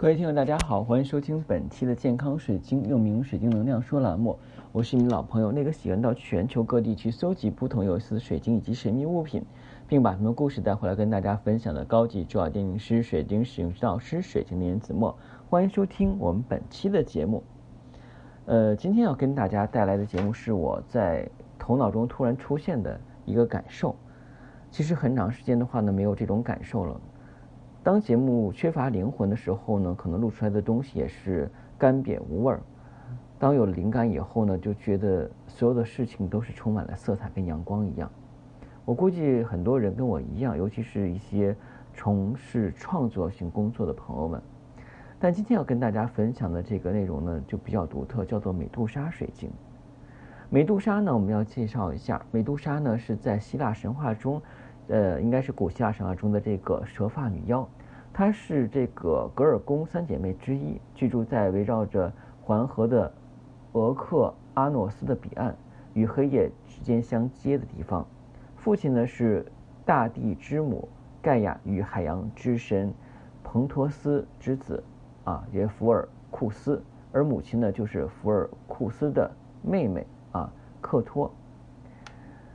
各位听众，大家好，欢迎收听本期的健康水晶，又名水晶能量说栏目。我是你老朋友，那个喜欢到全球各地去搜集不同有意思的水晶以及神秘物品，并把他们故事带回来跟大家分享的高级珠宝鉴定师、水晶使用指导师、水晶莲子墨。欢迎收听我们本期的节目。呃，今天要跟大家带来的节目是我在头脑中突然出现的一个感受。其实很长时间的话呢，没有这种感受了。当节目缺乏灵魂的时候呢，可能录出来的东西也是干瘪无味儿。当有了灵感以后呢，就觉得所有的事情都是充满了色彩跟阳光一样。我估计很多人跟我一样，尤其是一些从事创作性工作的朋友们。但今天要跟大家分享的这个内容呢，就比较独特，叫做美杜莎水晶。美杜莎呢，我们要介绍一下，美杜莎呢是在希腊神话中。呃，应该是古希腊神话中的这个蛇发女妖，她是这个格尔宫三姐妹之一，居住在围绕着环河的俄克阿诺斯的彼岸，与黑夜之间相接的地方。父亲呢是大地之母盖亚与海洋之神彭托斯之子啊，也福尔库斯，而母亲呢就是福尔库斯的妹妹啊，克托。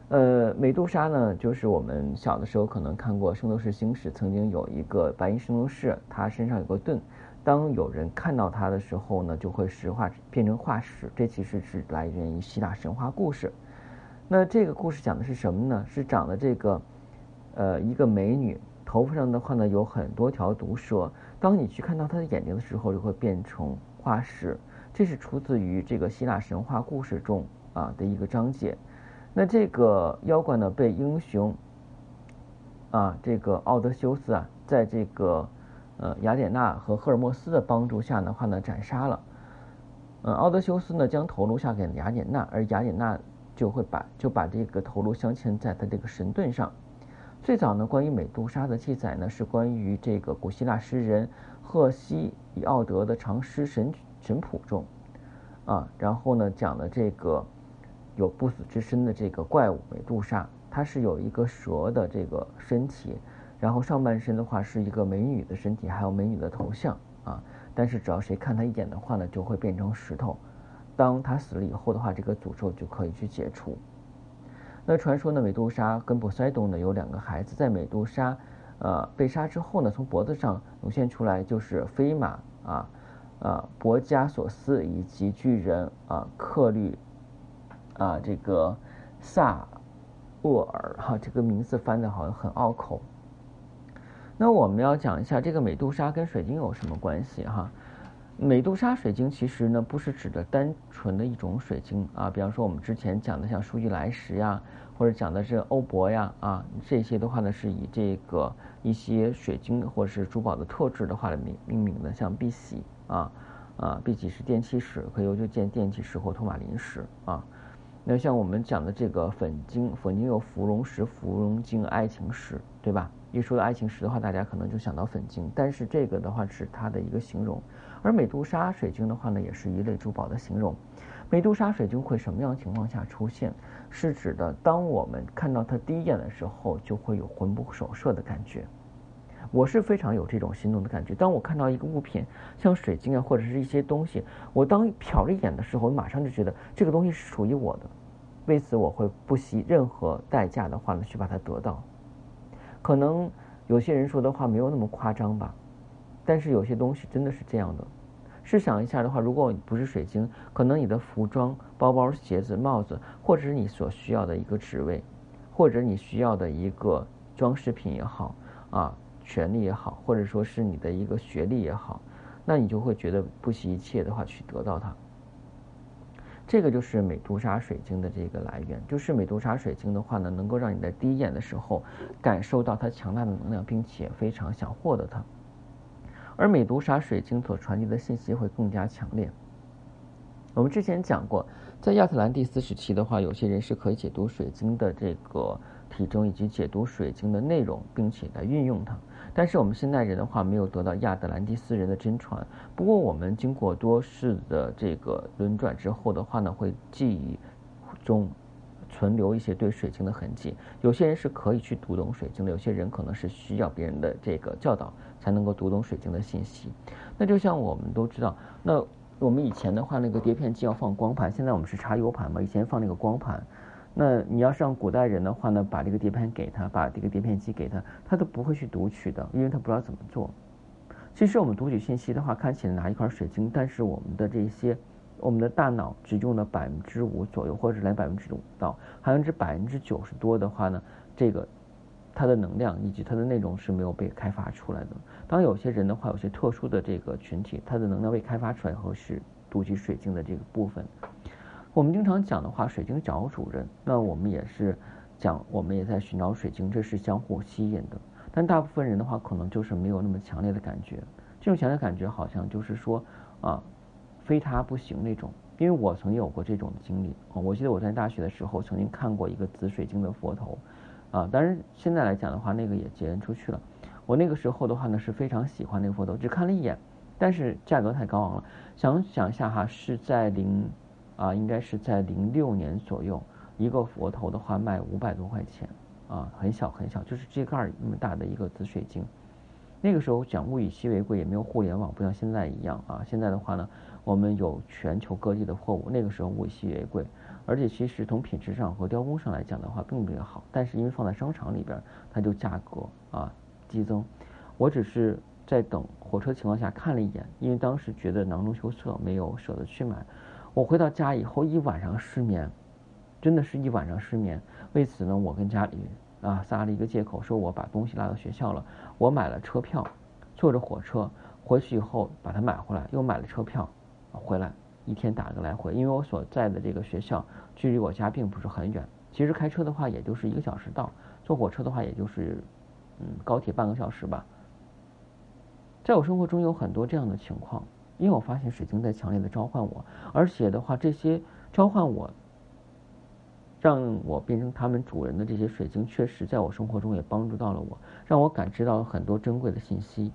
呃，美杜莎呢，就是我们小的时候可能看过《圣斗士星矢》，曾经有一个白银圣斗士，他身上有个盾，当有人看到他的时候呢，就会石化变成化石。这其实是来源于希腊神话故事。那这个故事讲的是什么呢？是长的这个，呃，一个美女，头发上的话呢有很多条毒蛇，当你去看到她的眼睛的时候，就会变成化石。这是出自于这个希腊神话故事中啊的一个章节。那这个妖怪呢，被英雄啊，这个奥德修斯啊，在这个呃雅典娜和赫尔墨斯的帮助下的话呢，斩杀了。嗯，奥德修斯呢，将头颅下给雅典娜，而雅典娜就会把就把这个头颅镶嵌在他这个神盾上。最早呢，关于美杜莎的记载呢，是关于这个古希腊诗人赫西以奥德的长诗神神谱中啊，然后呢，讲的这个。有不死之身的这个怪物美杜莎，它是有一个蛇的这个身体，然后上半身的话是一个美女的身体，还有美女的头像啊。但是只要谁看她一眼的话呢，就会变成石头。当她死了以后的话，这个诅咒就可以去解除。那传说呢，美杜莎跟波塞冬呢有两个孩子，在美杜莎呃被杀之后呢，从脖子上涌现出来就是飞马啊呃博加索斯以及巨人啊克律。啊，这个萨沃尔哈，这个名字翻的好像很拗口。那我们要讲一下这个美杜莎跟水晶有什么关系哈？美杜莎水晶其实呢不是指的单纯的一种水晶啊，比方说我们之前讲的像舒玉来石呀，或者讲的是欧泊呀啊，这些的话呢是以这个一些水晶或者是珠宝的特质的话来命命名的，像碧玺啊啊，碧玺是电气石，可以用就建电气石或托马林石啊。那像我们讲的这个粉晶，粉晶有芙蓉石、芙蓉晶、爱情石，对吧？一说到爱情石的话，大家可能就想到粉晶，但是这个的话是它的一个形容。而美杜莎水晶的话呢，也是一类珠宝的形容。美杜莎水晶会什么样情况下出现？是指的当我们看到它第一眼的时候，就会有魂不守舍的感觉。我是非常有这种心动的感觉。当我看到一个物品，像水晶啊，或者是一些东西，我当瞟了一眼的时候，我马上就觉得这个东西是属于我的。为此，我会不惜任何代价的话呢，去把它得到。可能有些人说的话没有那么夸张吧，但是有些东西真的是这样的。试想一下的话，如果不是水晶，可能你的服装、包包、鞋子、帽子，或者是你所需要的一个职位，或者你需要的一个装饰品也好啊。权利也好，或者说是你的一个学历也好，那你就会觉得不惜一切的话去得到它。这个就是美杜莎水晶的这个来源，就是美杜莎水晶的话呢，能够让你在第一眼的时候感受到它强大的能量，并且非常想获得它。而美杜莎水晶所传递的信息会更加强烈。我们之前讲过，在亚特兰蒂斯时期的话，有些人是可以解读水晶的这个体征以及解读水晶的内容，并且来运用它。但是我们现代人的话没有得到亚特兰蒂斯人的真传。不过我们经过多世的这个轮转之后的话呢，会记忆中存留一些对水晶的痕迹。有些人是可以去读懂水晶的，有些人可能是需要别人的这个教导才能够读懂水晶的信息。那就像我们都知道，那我们以前的话，那个碟片机要放光盘，现在我们是插 U 盘嘛，以前放那个光盘。那你要是让古代人的话呢，把这个碟片给他，把这个碟片机给他，他都不会去读取的，因为他不知道怎么做。其实我们读取信息的话，看起来拿一块水晶，但是我们的这些，我们的大脑只用了百分之五左右，或者连百分之五到百分之百分之九十多的话呢，这个它的能量以及它的内容是没有被开发出来的。当有些人的话，有些特殊的这个群体，它的能量被开发出来以后，是读取水晶的这个部分。我们经常讲的话，水晶找主人，那我们也是讲，我们也在寻找水晶，这是相互吸引的。但大部分人的话，可能就是没有那么强烈的感觉。这种强烈感觉好像就是说，啊，非他不行那种。因为我曾经有过这种经历啊。我记得我在大学的时候曾经看过一个紫水晶的佛头，啊，当然现在来讲的话，那个也结缘出去了。我那个时候的话呢，是非常喜欢那个佛头，只看了一眼，但是价格太高昂了。想想一下哈，是在零，啊，应该是在零六年左右，一个佛头的话卖五百多块钱。啊，很小很小，就是这盖儿那么大的一个紫水晶。那个时候讲物以稀为贵，也没有互联网，不像现在一样啊。现在的话呢，我们有全球各地的货物。那个时候物以稀为贵，而且其实从品质上和雕工上来讲的话，并不好。但是因为放在商场里边，它就价格啊激增。我只是在等火车情况下看了一眼，因为当时觉得囊中羞涩，没有舍得去买。我回到家以后一晚上失眠，真的是一晚上失眠。为此呢，我跟家里啊撒了一个借口，说我把东西落到学校了。我买了车票，坐着火车回去以后把它买回来，又买了车票回来，一天打个来回。因为我所在的这个学校距离我家并不是很远，其实开车的话也就是一个小时到，坐火车的话也就是嗯高铁半个小时吧。在我生活中有很多这样的情况，因为我发现水晶在强烈的召唤我，而且的话这些召唤我。让我变成他们主人的这些水晶，确实在我生活中也帮助到了我，让我感知到了很多珍贵的信息，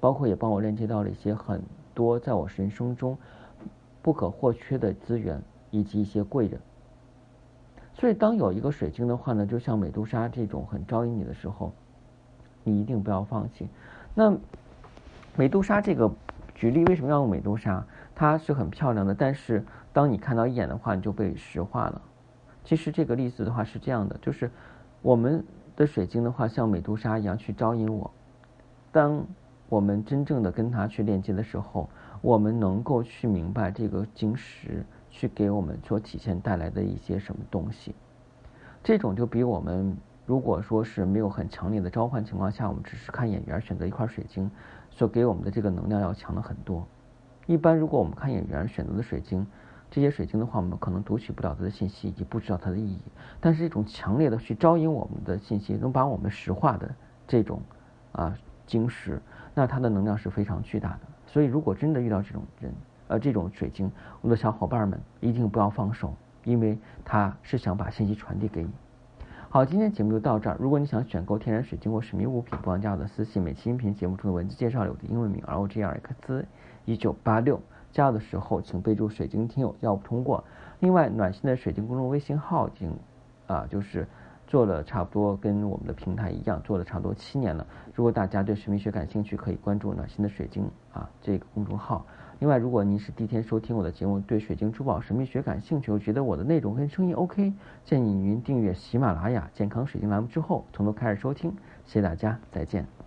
包括也帮我链接到了一些很多在我人生中不可或缺的资源以及一些贵人。所以，当有一个水晶的话呢，就像美杜莎这种很招引你的时候，你一定不要放弃。那美杜莎这个举例，为什么要用美杜莎？它是很漂亮的，但是当你看到一眼的话，你就被石化了。其实这个例子的话是这样的，就是我们的水晶的话像美杜莎一样去招引我。当我们真正的跟它去链接的时候，我们能够去明白这个晶石去给我们所体现带来的一些什么东西。这种就比我们如果说是没有很强烈的召唤情况下，我们只是看眼缘选择一块水晶，所给我们的这个能量要强的很多。一般如果我们看眼缘选择的水晶。这些水晶的话，我们可能读取不了它的信息，以及不知道它的意义。但是，一种强烈的去招引我们的信息，能把我们石化的这种啊晶石，那它的能量是非常巨大的。所以，如果真的遇到这种人，呃，这种水晶，我的小伙伴们一定不要放手，因为他是想把信息传递给你。好，今天节目就到这儿。如果你想选购天然水晶或神秘物品，不妨加我的私信。每期音频节目中的文字介绍里，我的英文名 R O G R X 一九八六。加的时候，请备注“水晶听友”，要不通过。另外，暖心的水晶公众微信号已经啊，就是做了差不多跟我们的平台一样，做了差不多七年了。如果大家对神秘学感兴趣，可以关注“暖心的水晶”啊这个公众号。另外，如果您是第一天收听我的节目，对水晶珠宝神秘学感兴趣，觉得我的内容跟声音 OK，建议您订阅喜马拉雅健康水晶栏目之后，从头开始收听。谢谢大家，再见。